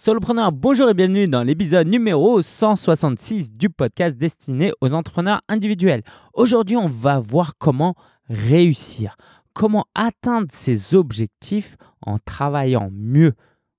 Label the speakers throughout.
Speaker 1: Solopreneur, bonjour et bienvenue dans l'épisode numéro 166 du podcast destiné aux entrepreneurs individuels. Aujourd'hui, on va voir comment réussir, comment atteindre ses objectifs en travaillant mieux,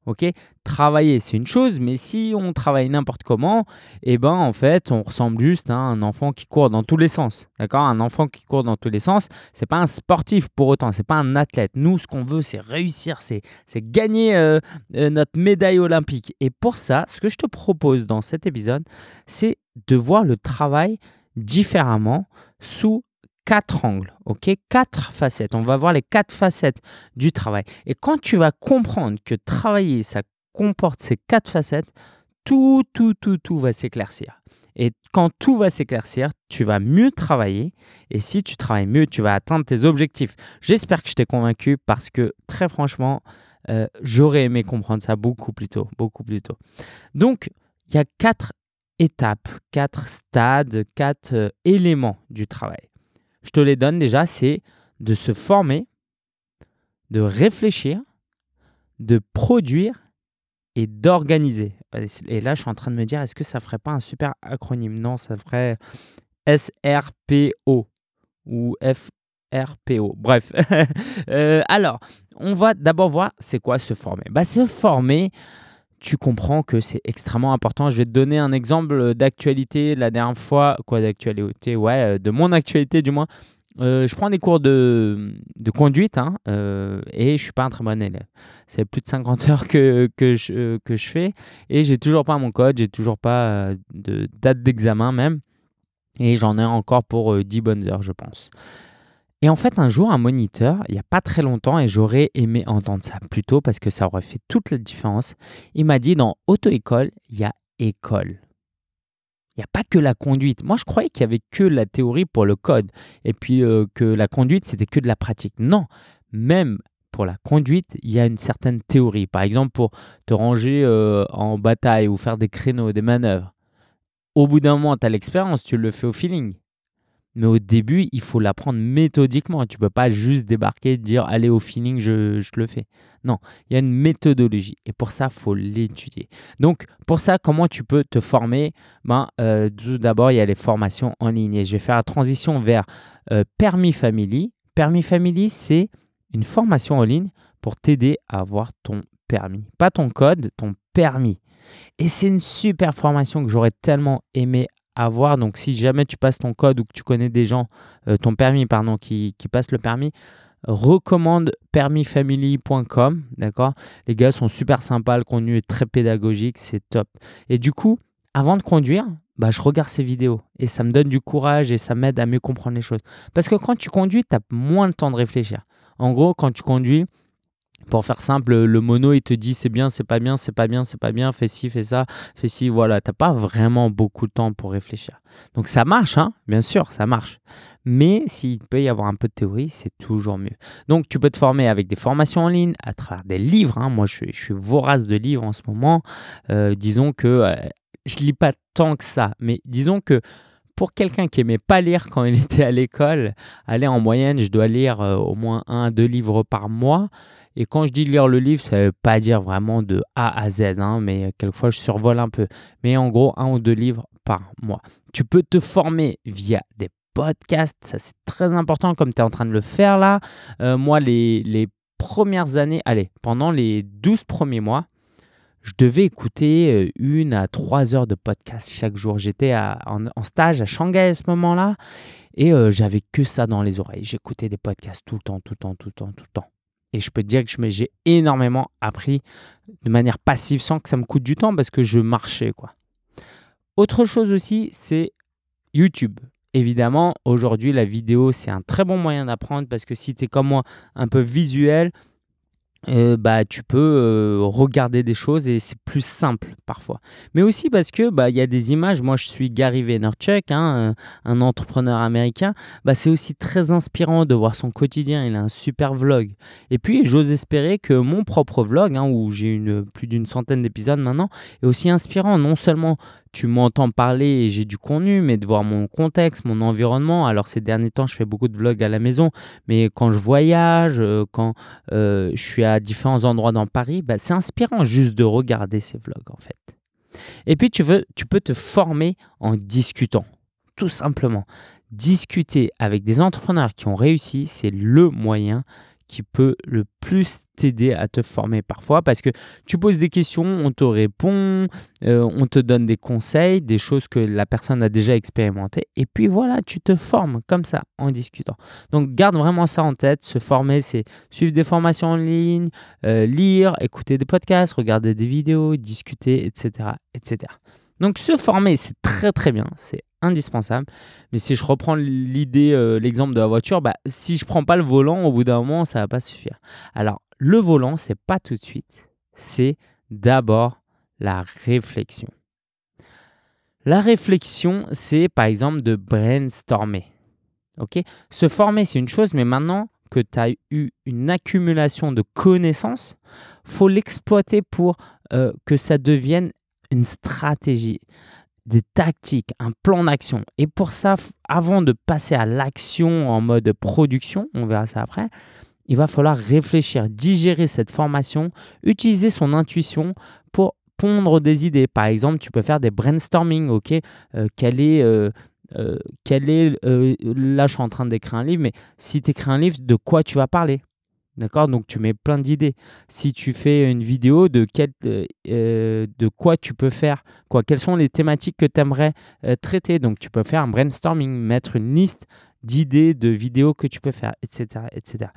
Speaker 1: Ok, travailler c'est une chose, mais si on travaille n'importe comment, eh ben en fait on ressemble juste à un enfant qui court dans tous les sens. D'accord, un enfant qui court dans tous les sens, c'est pas un sportif pour autant, c'est pas un athlète. Nous, ce qu'on veut, c'est réussir, c'est gagner euh, euh, notre médaille olympique. Et pour ça, ce que je te propose dans cet épisode, c'est de voir le travail différemment sous quatre angles, ok? Quatre facettes. On va voir les quatre facettes du travail. Et quand tu vas comprendre que travailler, ça comporte ces quatre facettes, tout, tout, tout, tout va s'éclaircir. Et quand tout va s'éclaircir, tu vas mieux travailler. Et si tu travailles mieux, tu vas atteindre tes objectifs. J'espère que je t'ai convaincu parce que très franchement, euh, j'aurais aimé comprendre ça beaucoup plus tôt, beaucoup plus tôt. Donc, il y a quatre étapes, quatre stades, quatre euh, éléments du travail je te les donne déjà, c'est de se former, de réfléchir, de produire et d'organiser. Et là, je suis en train de me dire, est-ce que ça ferait pas un super acronyme? Non, ça ferait SRPO ou FRPO. Bref. Euh, alors, on va d'abord voir c'est quoi se former. Bah, se former, tu comprends que c'est extrêmement important. Je vais te donner un exemple d'actualité la dernière fois. Quoi d'actualité Ouais, euh, de mon actualité du moins. Euh, je prends des cours de, de conduite hein, euh, et je suis pas un très bon élève. C'est plus de 50 heures que, que, je, que je fais et j'ai toujours pas mon code, j'ai toujours pas de date d'examen même. Et j'en ai encore pour 10 bonnes heures, je pense. Et en fait, un jour, un moniteur, il n'y a pas très longtemps, et j'aurais aimé entendre ça plus tôt parce que ça aurait fait toute la différence, il m'a dit dans auto-école, il y a école. Il n'y a pas que la conduite. Moi, je croyais qu'il n'y avait que la théorie pour le code, et puis euh, que la conduite, c'était que de la pratique. Non, même pour la conduite, il y a une certaine théorie. Par exemple, pour te ranger euh, en bataille ou faire des créneaux, des manœuvres. Au bout d'un moment, tu as l'expérience, tu le fais au feeling. Mais au début, il faut l'apprendre méthodiquement. Tu ne peux pas juste débarquer et dire allez au feeling, je, je le fais. Non, il y a une méthodologie. Et pour ça, il faut l'étudier. Donc, pour ça, comment tu peux te former? Ben, euh, Tout d'abord, il y a les formations en ligne. Et je vais faire la transition vers euh, Permis Family. Permis Family, c'est une formation en ligne pour t'aider à avoir ton permis. Pas ton code, ton permis. Et c'est une super formation que j'aurais tellement aimé avoir. Donc, si jamais tu passes ton code ou que tu connais des gens, euh, ton permis, pardon, qui, qui passent le permis, recommande permisfamily.com. D'accord? Les gars sont super sympas, le contenu est très pédagogique, c'est top. Et du coup, avant de conduire, bah, je regarde ces vidéos et ça me donne du courage et ça m'aide à mieux comprendre les choses. Parce que quand tu conduis, tu as moins de temps de réfléchir. En gros, quand tu conduis, pour faire simple, le mono, il te dit c'est bien, c'est pas bien, c'est pas bien, c'est pas bien, fais ci, fais ça, fais ci, voilà. T'as pas vraiment beaucoup de temps pour réfléchir. Donc ça marche, hein, bien sûr, ça marche. Mais s'il peut y avoir un peu de théorie, c'est toujours mieux. Donc tu peux te former avec des formations en ligne, à travers des livres. Hein. Moi, je suis, vorace de livres en ce moment. Euh, disons que euh, je lis pas tant que ça, mais disons que pour quelqu'un qui aimait pas lire quand il était à l'école, aller en moyenne, je dois lire euh, au moins un, deux livres par mois. Et quand je dis lire le livre, ça ne veut pas dire vraiment de A à Z, hein, mais quelquefois je survole un peu. Mais en gros, un ou deux livres par mois. Tu peux te former via des podcasts, ça c'est très important comme tu es en train de le faire là. Euh, moi, les, les premières années, allez, pendant les 12 premiers mois, je devais écouter euh, une à trois heures de podcast chaque jour. J'étais en, en, stage à Shanghai à ce moment-là et euh, j'avais que ça dans les oreilles. J'écoutais des podcasts tout le temps, tout le temps, tout le temps, tout le temps. Et je peux te dire que j'ai énormément appris de manière passive sans que ça me coûte du temps parce que je marchais. quoi. Autre chose aussi, c'est YouTube. Évidemment, aujourd'hui, la vidéo, c'est un très bon moyen d'apprendre parce que si tu es comme moi, un peu visuel, euh, bah, tu peux euh, regarder des choses et c'est plus simple parfois. Mais aussi parce que bah, y a des images. Moi, je suis Gary Vaynerchuk, hein, un entrepreneur américain. Bah, c'est aussi très inspirant de voir son quotidien. Il a un super vlog. Et puis, j'ose espérer que mon propre vlog, hein, où j'ai une, plus d'une centaine d'épisodes maintenant, est aussi inspirant. Non seulement tu m'entends parler et j'ai du contenu, mais de voir mon contexte, mon environnement. Alors ces derniers temps, je fais beaucoup de vlogs à la maison, mais quand je voyage, euh, quand euh, je suis à différents endroits dans Paris, bah, c'est inspirant juste de regarder ces vlogs en fait. Et puis tu, veux, tu peux te former en discutant, tout simplement. Discuter avec des entrepreneurs qui ont réussi, c'est le moyen qui peut le plus t'aider à te former parfois parce que tu poses des questions, on te répond, euh, on te donne des conseils, des choses que la personne a déjà expérimentées et puis voilà, tu te formes comme ça en discutant. Donc garde vraiment ça en tête, se former c'est suivre des formations en ligne, euh, lire, écouter des podcasts, regarder des vidéos, discuter, etc. etc. Donc se former, c'est très très bien, c'est indispensable. Mais si je reprends l'idée, euh, l'exemple de la voiture, bah, si je prends pas le volant, au bout d'un moment, ça va pas suffire. Alors le volant, c'est pas tout de suite, c'est d'abord la réflexion. La réflexion, c'est par exemple de brainstormer. Ok? Se former, c'est une chose, mais maintenant que tu as eu une accumulation de connaissances, faut l'exploiter pour euh, que ça devienne une stratégie, des tactiques, un plan d'action. Et pour ça, avant de passer à l'action en mode production, on verra ça après, il va falloir réfléchir, digérer cette formation, utiliser son intuition pour pondre des idées. Par exemple, tu peux faire des brainstorming, ok euh, est... Euh, euh, est là je suis en train d'écrire un livre mais si tu écris un livre de quoi tu vas parler? D'accord? Donc tu mets plein d'idées. Si tu fais une vidéo de, quel, euh, euh, de quoi tu peux faire, quoi, quelles sont les thématiques que tu aimerais euh, traiter? Donc tu peux faire un brainstorming, mettre une liste d'idées, de vidéos que tu peux faire, etc. etc.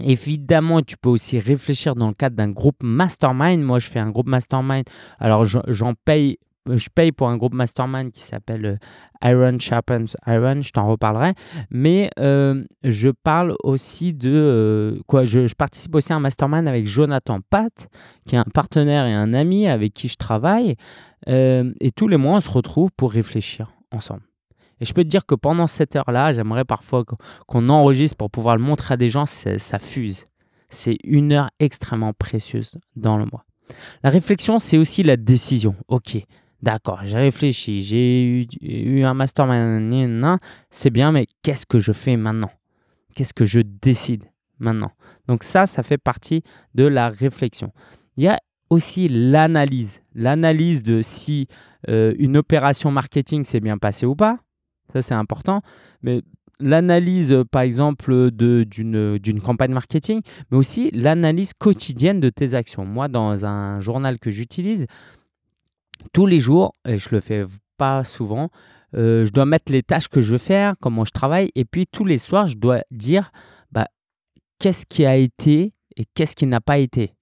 Speaker 1: Évidemment, tu peux aussi réfléchir dans le cadre d'un groupe mastermind. Moi, je fais un groupe mastermind. Alors, j'en paye je paye pour un groupe mastermind qui s'appelle euh, Iron Sharpens Iron, je t'en reparlerai. Mais euh, je parle aussi de euh, quoi je, participe aussi à un mastermind avec Jonathan Pat, qui est un partenaire et un ami avec qui je travaille. et tous les mois, on se retrouve pour réfléchir ensemble. Et je peux te dire que pendant cette heure-là, j'aimerais parfois qu'on enregistre pour pouvoir le montrer à des gens, ça fuse. C'est une heure extrêmement précieuse dans le mois. La réflexion, c'est aussi la décision. Ok, D'accord, j'ai réfléchi, j'ai eu, un mastermind, c'est bien, mais qu'est-ce que je fais maintenant? Qu'est-ce que je décide maintenant? Donc ça, ça fait partie de la réflexion. Il y a aussi l'analyse. L'analyse de si euh, une opération marketing s'est bien passée ou pas. Ça, c'est important. Mais l'analyse, par exemple, d'une campagne marketing, mais aussi l'analyse quotidienne de tes actions. Moi, dans un journal que j'utilise, tous les jours, et je le fais pas souvent, euh, je dois mettre les tâches que je veux faire, comment je travaille, et puis tous les soirs, je dois dire bah, qu'est-ce qui a été et qu'est-ce qui n'a pas été.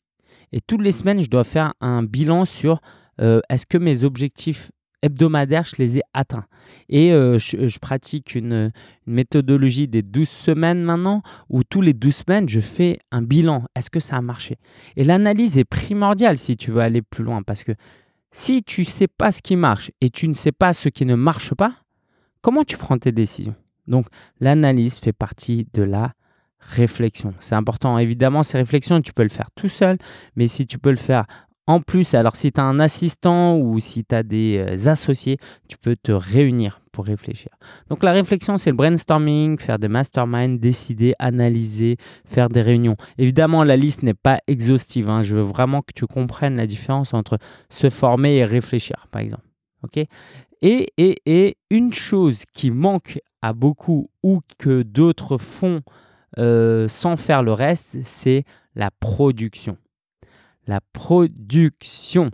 Speaker 1: Et toutes les semaines, je dois faire un bilan sur euh, est-ce que mes objectifs hebdomadaires, je les ai atteints. Et euh, je, pratique une, une, méthodologie des 12 semaines maintenant, où tous les 12 semaines, je fais un bilan. Est-ce que ça a marché? Et l'analyse est primordiale si tu veux aller plus loin, parce que si tu ne sais pas ce qui marche et tu ne sais pas ce qui ne marche pas, comment tu prends tes décisions? Donc l'analyse fait partie de la réflexion. C'est important. Évidemment, ces réflexions, tu peux le faire tout seul, mais si tu peux le faire en plus, alors si tu as un assistant ou si tu as des euh, associés, tu peux te réunir pour réfléchir. Donc la réflexion, c'est le brainstorming, faire des masterminds, décider, analyser, faire des réunions. Évidemment, la liste n'est pas exhaustive. Hein. Je veux vraiment que tu comprennes la différence entre se former et réfléchir, par exemple. et une chose qui manque à beaucoup ou que d'autres font euh, sans faire le reste, c'est la production la production.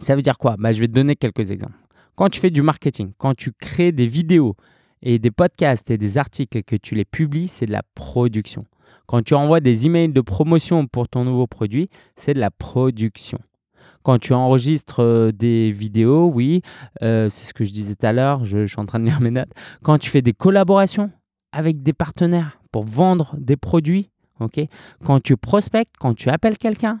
Speaker 1: Ça veut dire quoi? Bah, Je vais te donner quelques exemples. Quand tu fais du marketing, quand tu crées des vidéos et des podcasts et des articles que tu les publies, c'est de la production. Quand tu envoies des emails de promotion pour ton nouveau produit, c'est de la production. Quand tu enregistres euh, des vidéos, oui, euh, c'est ce que je disais tout à l'heure, je, je suis en train de lire mes notes. Quand tu fais des collaborations avec des partenaires pour vendre des produits, ok? Quand tu prospectes, quand tu appelles quelqu'un,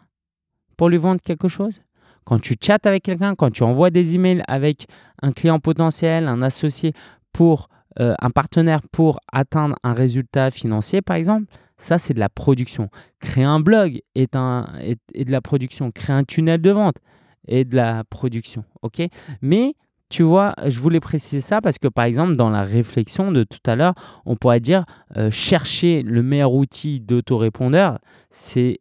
Speaker 1: pour lui vendre quelque chose Quand tu chattes avec quelqu'un, quand tu envoies des emails avec un client potentiel, un associé pour euh, un partenaire pour atteindre un résultat financier, par exemple, ça, c'est de la production. Créer un blog est, un, est, de la production. Créer un tunnel de vente et de la production. ok? Mais tu vois, je voulais préciser ça parce que par exemple, dans la réflexion de tout à l'heure, on pourrait dire euh, chercher le meilleur outil d'autorépondeur, c'est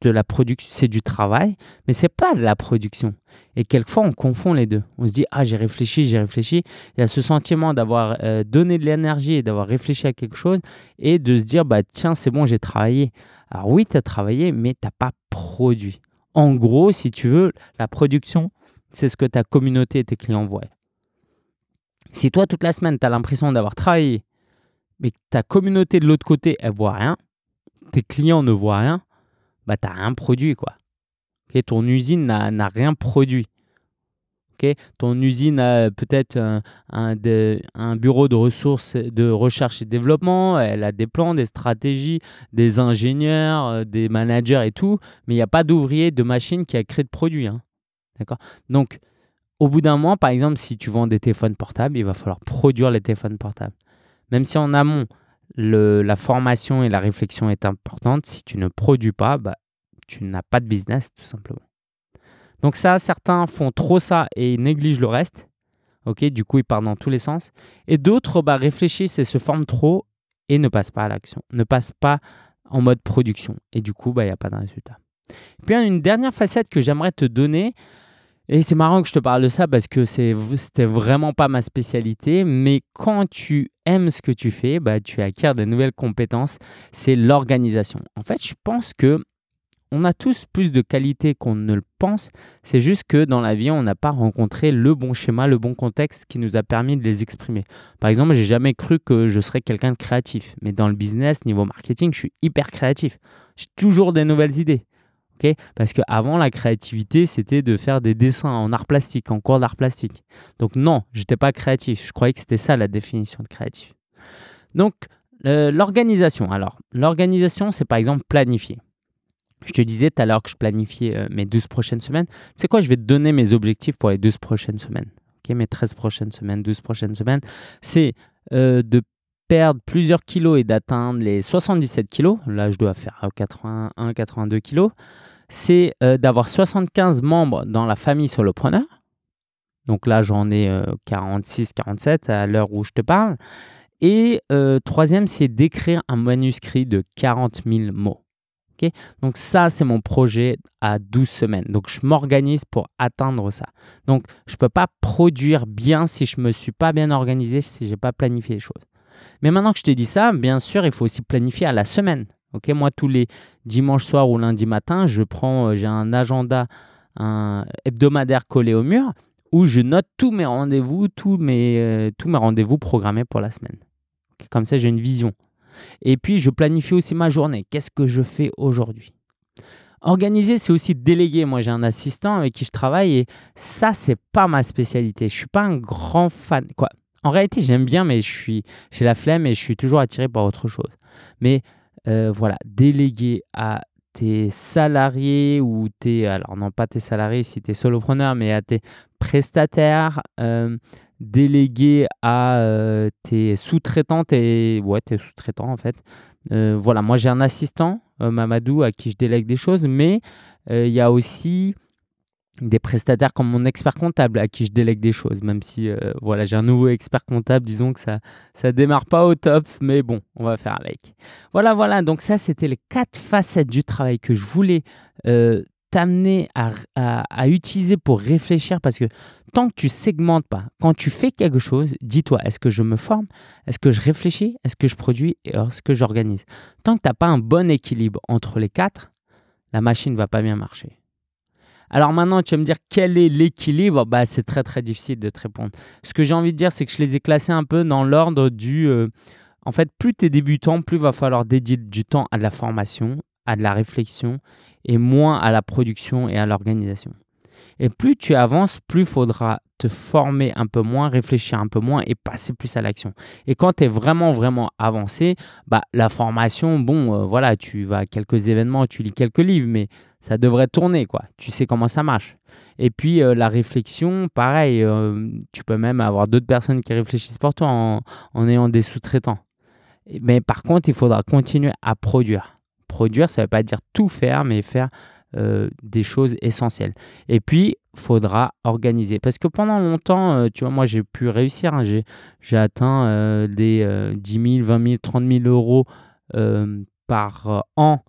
Speaker 1: de la production, c'est du travail, mais c'est pas de la production. Et quelquefois, on confond les deux. On se dit ah j'ai réfléchi, j'ai réfléchi. Il y a ce sentiment d'avoir euh, donné de l'énergie et d'avoir réfléchi à quelque chose et de se dire bah tiens c'est bon j'ai travaillé. Alors oui tu as travaillé, mais tu n'as pas produit. En gros, si tu veux, la production, c'est ce que ta communauté et tes clients voient. Si toi, toute la semaine, tu as l'impression d'avoir travaillé, mais que ta communauté de l'autre côté, elle voit rien, tes clients ne voient rien, bah, tu n'as rien produit. Quoi. ton usine n'a rien produit. ton usine a peut-être un, un, bureau de ressources de recherche et développement, elle a des plans, des stratégies, des ingénieurs, euh, des managers et tout, mais il n'y a pas d'ouvrier de machine qui a créé de produit. Hein. D'accord? Donc, au bout d'un mois, par exemple, si tu vends des téléphones portables, il va falloir produire les téléphones portables. Même si en amont, la formation et la réflexion est importante, si tu ne produis pas, bah, tu n'as pas de business, tout simplement. Donc ça, certains font trop ça et négligent le reste. Ok, du coup, ils partent dans tous les sens. Et d'autres bah, réfléchissent et se forment trop et ne passent pas à l'action, ne passent pas en mode production. Et du coup, bah, il n'y a pas de résultat. Puis, une dernière facette que j'aimerais te donner, et c'est marrant que je te parle de ça parce que c'était vraiment pas ma spécialité, mais quand tu aimes ce que tu fais, bah, tu acquiers de nouvelles compétences, c'est l'organisation. En fait, je pense que on a tous plus de qualités qu'on ne le pense, c'est juste que dans la vie, on n'a pas rencontré le bon schéma, le bon contexte qui nous a permis de les exprimer. Par exemple, j'ai jamais cru que je serais quelqu'un de créatif, mais dans le business, niveau marketing, je suis hyper créatif. J'ai toujours des nouvelles idées. Parce qu'avant, la créativité, c'était de faire des dessins en art plastique, en cours d'art plastique. Donc non, j'étais pas créatif. Je croyais que c'était ça la définition de créatif. Donc, l'organisation. Alors, l'organisation, c'est par exemple planifier. Je te disais tout à l'heure que je planifiais euh, mes 12 prochaines semaines. Tu sais quoi, je vais te donner mes objectifs pour les 12 prochaines semaines. mes 13 prochaines semaines, 12 prochaines semaines. C'est euh, de perdre plusieurs kilos et d'atteindre les 77 kilos. Là, je dois faire 81, 82 kilos c'est euh, d'avoir 75 membres dans la famille solopreneur. Donc là, j'en ai 46, euh, 47 à l'heure où je te parle. Et euh, troisième, c'est d'écrire un manuscrit de 40 000 mots. Donc ça, c'est mon projet à 12 semaines. Donc je m'organise pour atteindre ça. Donc je ne peux pas produire bien si je ne me suis pas bien organisé, si je n'ai pas planifié les choses. Mais maintenant que je t'ai dit ça, bien sûr, il faut aussi planifier à la semaine. Ok, moi, tous les dimanches soirs ou lundi matin, je prends, euh, j'ai un agenda hebdomadaire collé au mur où je note tous mes rendez-vous, tous mes, euh, rendez-vous programmés pour la semaine. comme ça, j'ai une vision. Et puis, je planifie aussi ma journée. Qu'est-ce que je fais aujourd'hui? Organiser, c'est aussi déléguer. Moi, j'ai un assistant avec qui je travaille et ça, c'est pas ma spécialité. Je suis pas un grand fan. En réalité, j'aime bien, mais je suis, j'ai la flemme et je suis toujours attiré par autre chose. Mais euh, voilà, déléguer à tes salariés ou tes, alors non pas tes salariés si tu es solopreneur, mais à tes prestataires, euh, déléguer à euh, tes sous-traitants, tes, ouais, tes sous-traitants en fait. voilà, moi j'ai un assistant, Mamadou, à qui je délègue des choses, mais il y a aussi des prestataires comme mon expert comptable à qui je délègue des choses, même si euh, voilà, j'ai un nouveau expert comptable, disons que ça ça démarre pas au top, mais bon, on va faire avec. Voilà, voilà, donc ça c'était les quatre facettes du travail que je voulais euh, t'amener à, à, utiliser pour réfléchir, parce que tant que tu segmentes pas, quand tu fais quelque chose, dis-toi, est-ce que je me forme, est-ce que je réfléchis, est-ce que je produis et est-ce que j'organise? Tant que tu n'as pas un bon équilibre entre les quatre, la machine ne va pas bien marcher. Alors maintenant, tu vas me dire quel est l'équilibre bah, C'est très très difficile de te répondre. Ce que j'ai envie de dire, c'est que je les ai classés un peu dans l'ordre du... Euh, en fait, plus tu es débutant, plus va falloir dédier du temps à de la formation, à de la réflexion et moins à la production et à l'organisation. Et plus tu avances, plus il faudra te former un peu moins, réfléchir un peu moins et passer plus à l'action. Et quand tu es vraiment, vraiment avancé, bah, la formation, bon, euh, voilà, tu vas à quelques événements, tu lis quelques livres, mais ça devrait tourner, quoi. Tu sais comment ça marche. Et puis euh, la réflexion, pareil, euh, tu peux même avoir d'autres personnes qui réfléchissent pour toi en, en ayant des sous-traitants. Mais par contre, il faudra continuer à produire. Produire, ça ne veut pas dire tout faire, mais faire des choses essentielles. Et puis, faudra organiser. Parce que pendant longtemps, tu vois, moi, j'ai pu réussir. Hein. j'ai atteint des 10 000, 20 000, 30 000 euros par an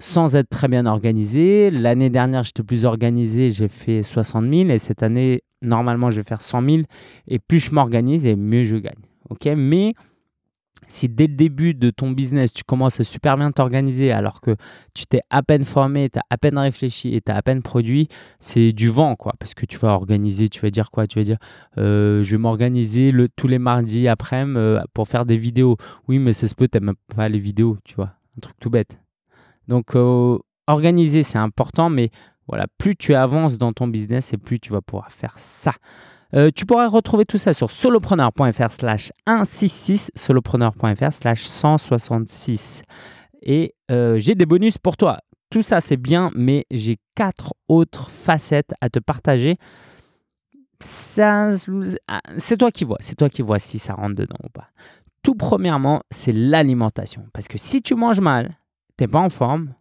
Speaker 1: sans être très bien organisé. L'année dernière, j'étais plus organisé, j'ai fait 60 000 et cette année, normalement, je vais faire 100 000. Et plus je m'organise et mieux je gagne. Ok, mais si dès le début de ton business, tu commences à super bien t'organiser alors que tu t'es à peine formé, tu as à peine réfléchi et tu as à peine produit, c'est du vent, quoi. Parce que tu vas organiser, tu vas dire quoi? Tu vas dire, euh, je vais m'organiser tous les mardis après euh, pour faire des vidéos. Oui, mais ça se peut, tu n'aimes pas les vidéos, tu vois. Un truc tout bête. Donc, euh, organiser, c'est important, mais voilà, plus tu avances dans ton business et plus tu vas pouvoir faire ça. Euh, tu pourras retrouver tout ça sur solopreneur.fr slash 166, solopreneur.fr slash 166. Et euh, j'ai des bonus pour toi. Tout ça, c'est bien, mais j'ai quatre autres facettes à te partager. C'est toi qui vois, c'est toi qui vois si ça rentre dedans ou pas. Tout premièrement, c'est l'alimentation. Parce que si tu manges mal, tu n'es pas en forme,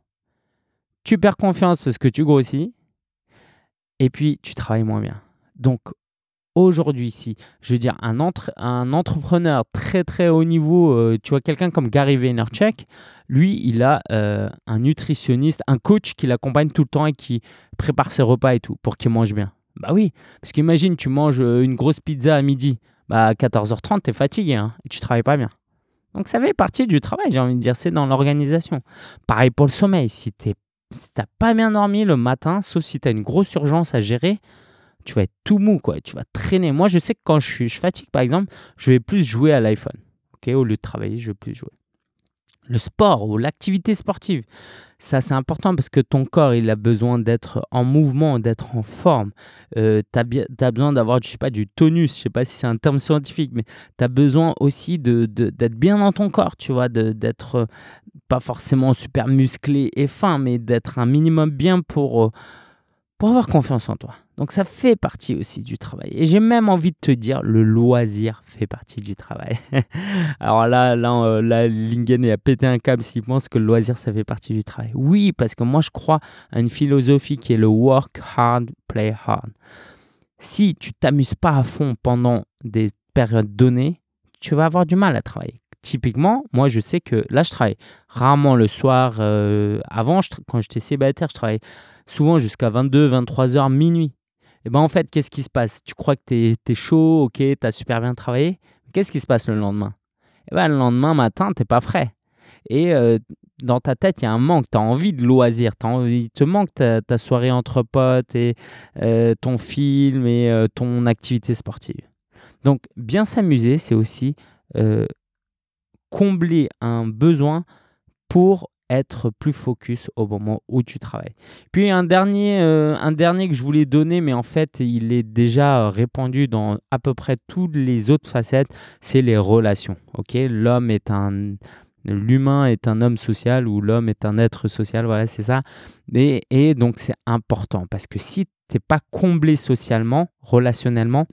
Speaker 1: tu perds confiance parce que tu grossis, et puis tu travailles moins bien. Donc aujourd'hui, si je veux dire un, un entrepreneur très très haut niveau, euh, tu vois quelqu'un comme Gary Vaynerchuk, lui, il a euh, un nutritionniste, un coach qui l'accompagne tout le temps et qui prépare ses repas et tout pour qu'il mange bien. Bah oui, parce qu'imagine, tu manges euh, une grosse pizza à midi, bah à 14h30, tu es fatigué hein, et tu travailles pas bien. Donc ça fait partie du travail, j'ai envie de dire, c'est dans l'organisation. Pareil pour le sommeil, si tu n'as pas bien dormi le matin, sauf si tu as une grosse urgence à gérer, tu vas être tout mou, quoi. Tu vas traîner. Moi, je sais que quand je, suis, je fatigue, par exemple, je vais plus jouer à l'iPhone. Au lieu de travailler, je vais plus jouer. Le sport ou l'activité sportive, ça c'est important parce que ton corps il a besoin d'être en mouvement, d'être en forme. Euh, tu as, besoin d'avoir, je sais pas, du tonus, je sais pas si c'est un terme scientifique, mais tu as besoin aussi d'être de, bien dans ton corps, tu vois, d'être euh, pas forcément super musclé et fin, mais d'être un minimum bien pour, euh, pour avoir confiance en toi. Donc ça fait partie aussi du travail. Et j'ai même envie de te dire, le loisir fait partie du travail. Alors là, là, euh, Lingen a pété un câble s'il pense que le loisir, ça fait partie du travail. Oui, parce que moi, je crois à une philosophie qui est le work hard, play hard. Si tu t'amuses pas à fond pendant des périodes données, tu vas avoir du mal à travailler. Typiquement, moi, je sais que là, je travaille rarement le soir. Euh, avant, quand j'étais célibataire, je travaillais souvent jusqu'à 22, 23 heures, minuit. Et ben en fait, qu'est-ce qui se passe? Tu crois que tu es, chaud, ok, tu as super bien travaillé. Qu'est-ce qui se passe le lendemain? Et ben le lendemain matin, tu pas frais. Et euh, dans ta tête, il y a un manque. Tu as envie de loisir. il te manque ta, soirée entre potes et euh, ton film et euh, ton activité sportive. Donc, bien s'amuser, c'est aussi combler un besoin pour être plus focus au moment où tu travailles. Puis un dernier, euh, un dernier que je voulais donner, mais en fait il est déjà répandu dans à peu près toutes les autres facettes, c'est les relations. Ok, l'homme est un L'humain est un homme social ou l'homme est un être social, voilà, c'est ça. Et, donc c'est important parce que si tu n'es pas comblé socialement, relationnellement,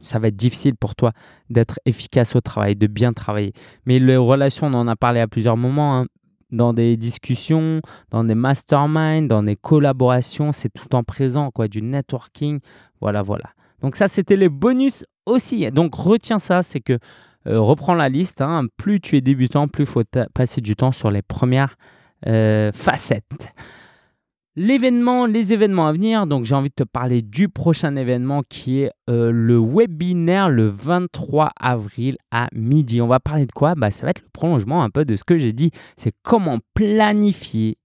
Speaker 1: ça va être difficile pour toi d'être efficace au travail, de bien travailler. Mais les relations, on en a parlé à plusieurs moments, hein dans des discussions, dans des masterminds, dans des collaborations, c'est tout en présent, quoi, du networking. Voilà, voilà. Donc ça, c'était les bonus aussi. Donc retiens ça, c'est que euh, reprends la liste. Hein. plus tu es débutant, plus il faut passer du temps sur les premières euh, facettes. L'événement, les événements à venir, donc j'ai envie de te parler du prochain événement qui est euh, le webinaire le 23 avril à midi. On va parler de quoi? Bah, Ça va être le prolongement un peu de ce que j'ai dit. C'est comment planifier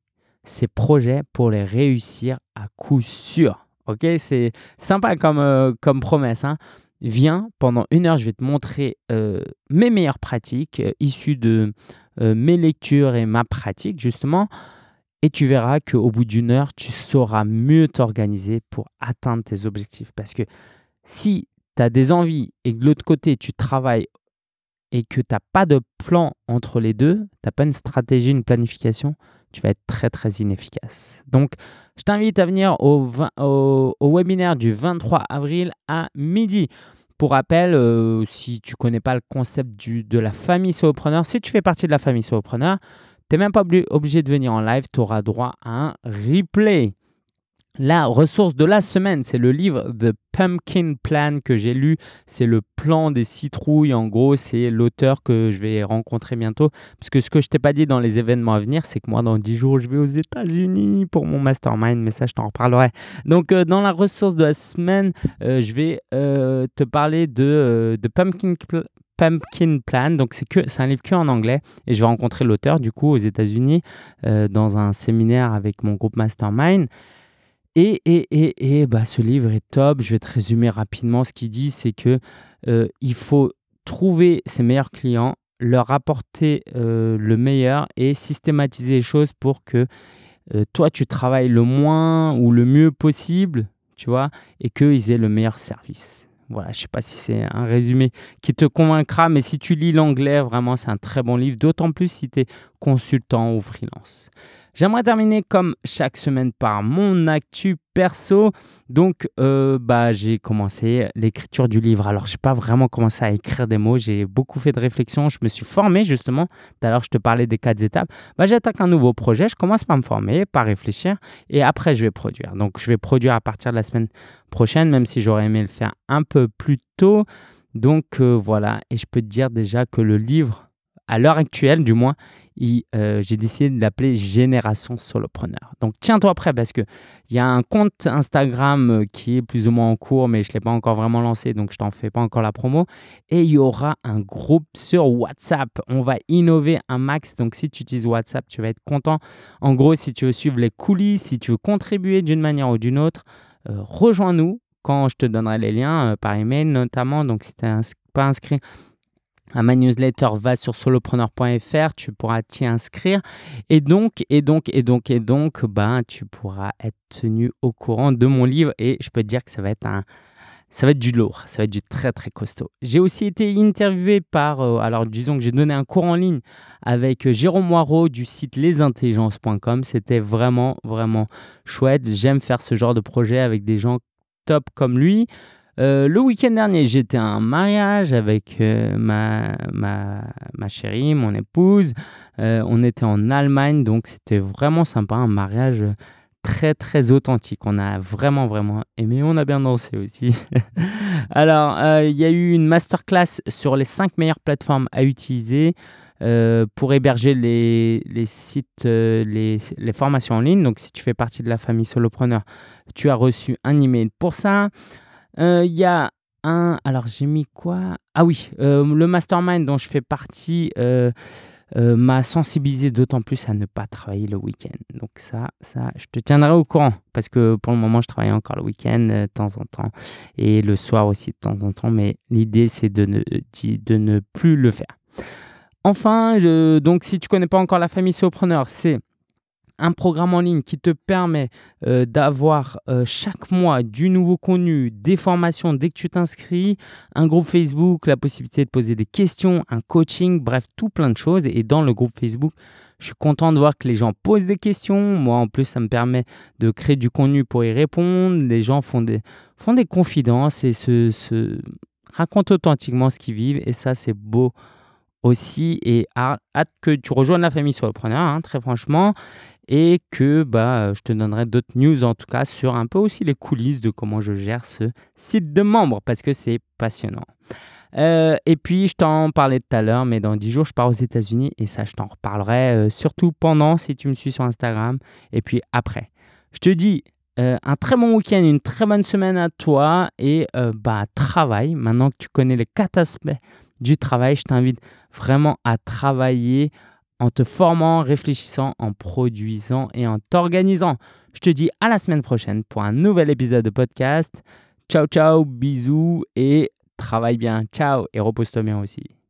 Speaker 1: ses projets pour les réussir à coup sûr. Ok, c'est sympa comme, euh, comme promesse. Hein. Viens, pendant une heure, je vais te montrer euh, mes meilleures pratiques issues de mes lectures et ma pratique justement. Et tu verras qu'au bout d'une heure, tu sauras mieux t'organiser pour atteindre tes objectifs. Parce que si tu as des envies et que de l'autre côté, tu travailles et que tu n'as pas de plan entre les deux, tu n'as pas une stratégie, une planification, tu vas être très très inefficace. Donc, je t'invite à venir au, webinaire du 23 avril à midi. Pour rappel, euh, si tu ne connais pas le concept du, de la famille solopreneur, si tu fais partie de la famille solopreneur, Tu n'es même pas obligé de venir en live, tu auras droit à un replay. La ressource de la semaine, c'est le livre The Pumpkin Plan que j'ai lu. C'est le plan des citrouilles. En gros, c'est l'auteur que je vais rencontrer bientôt. Parce que ce que je t'ai pas dit dans les événements à venir, c'est que moi, dans 10 jours, je vais aux États-Unis pour mon mastermind. Mais ça, je t'en reparlerai. Donc, euh, dans la ressource de la semaine, euh, je vais euh, te parler de, de Pumpkin Pumpkin Plan. Donc, c'est, un livre que en anglais. Et je vais rencontrer l'auteur, du coup, aux États-Unis, dans un séminaire avec mon groupe Mastermind. Et, et, et, et bah, ce livre est top. Je vais te résumer rapidement. Ce qu'il dit, c'est que euh, il faut trouver ses meilleurs clients, leur apporter euh, le meilleur et systématiser les choses pour que euh, toi, tu travailles le moins ou le mieux possible, tu vois, et qu'ils aient le meilleur service. Voilà, je ne sais pas si c'est un résumé qui te convaincra, mais si tu lis l'anglais, vraiment, c'est un très bon livre, d'autant plus si tu es consultant ou freelance. J'aimerais terminer comme chaque semaine par mon actu perso. Donc, euh, bah, j'ai commencé l'écriture du livre. Alors, je n'ai pas vraiment commencé à écrire des mots. J'ai beaucoup fait de réflexion. Je me suis formé justement. D'ailleurs, je te parlais des quatre étapes. Bah, J'attaque un nouveau projet. Je commence par me former, par réfléchir. Et après, je vais produire. Donc, je vais produire à partir de la semaine prochaine, même si j'aurais aimé le faire un peu plus tôt. Donc, euh, voilà. Et je peux te dire déjà que le livre, à l'heure actuelle du moins, euh, j'ai décidé de l'appeler Génération Solopreneur. Donc tiens-toi prêt parce qu'il y a un compte Instagram euh, qui est plus ou moins en cours, mais je ne l'ai pas encore vraiment lancé, donc je t'en fais pas encore la promo. Et il y aura un groupe sur WhatsApp. On va innover un max. Donc si tu utilises WhatsApp, tu vas être content. En gros, si tu veux suivre les coulisses, si tu veux contribuer d'une manière ou d'une autre, euh, rejoins-nous quand je te donnerai les liens par email notamment. Donc si tu n'es pas inscrit, ma newsletter, va sur solopreneur.fr, tu pourras t'y inscrire. Et donc, et donc, et donc, et donc, ben, tu pourras être tenu au courant de mon livre. Et je peux te dire que ça va être un, ça va être du lourd, ça va être du très très costaud. J'ai aussi été interviewé par, euh, alors disons que j'ai donné un cours en ligne avec euh, Jérôme Moirot du site lesintelligences.com. C'était vraiment vraiment chouette. J'aime faire ce genre de projet avec des gens top comme lui. Euh, le week-end dernier, j'étais à un mariage avec euh, ma, chérie, mon épouse. Euh, on était en Allemagne, donc c'était vraiment sympa, un mariage très très authentique. On a vraiment vraiment aimé, on a bien dansé aussi. Alors, il y a eu une masterclass sur les 5 meilleures plateformes à utiliser. pour héberger les, sites, les, formations en ligne. Donc, si tu fais partie de la famille Solopreneur, tu as reçu un email pour ça. Euh, il y a un. Alors, j'ai mis quoi? Ah oui, euh, le mastermind dont je fais partie. Euh, m'a sensibilisé d'autant plus à ne pas travailler le week-end. Donc ça, ça, je te tiendrai au courant parce que pour le moment, je travaille encore le week-end de temps en temps et le soir aussi de temps en temps. Mais l'idée, c'est de ne, de ne plus le faire. Enfin, donc si tu connais pas encore la famille Sopreneur, c'est un programme en ligne qui te permet euh, d'avoir euh, chaque mois du nouveau contenu, des formations dès que tu t'inscris, un groupe Facebook, la possibilité de poser des questions, un coaching, bref, tout plein de choses. Et dans le groupe Facebook, je suis content de voir que les gens posent des questions. Moi, en plus, ça me permet de créer du contenu pour y répondre. Les gens font des, font des confidences et se, racontent authentiquement ce qu'ils vivent. Et ça, c'est beau aussi. Et hâte que tu rejoignes la famille Solopreneur, hein, très franchement et que bah, je te donnerai d'autres news en tout cas sur un peu aussi les coulisses de comment je gère ce site de membres parce que c'est passionnant. Euh, et puis, je t'en parlais tout à l'heure, mais dans 10 jours, je pars aux États-Unis et ça, je t'en reparlerai euh, surtout pendant si tu me suis sur Instagram et puis après. Je te dis euh, un très bon week-end, une très bonne semaine à toi et bah, travaille. Maintenant que tu connais les quatre aspects du travail, je t'invite vraiment à travailler en te formant, réfléchissant, en produisant et en t'organisant. Je te dis à la semaine prochaine pour un nouvel épisode de podcast. Ciao, ciao, bisous et travaille bien. Ciao et repose-toi bien aussi.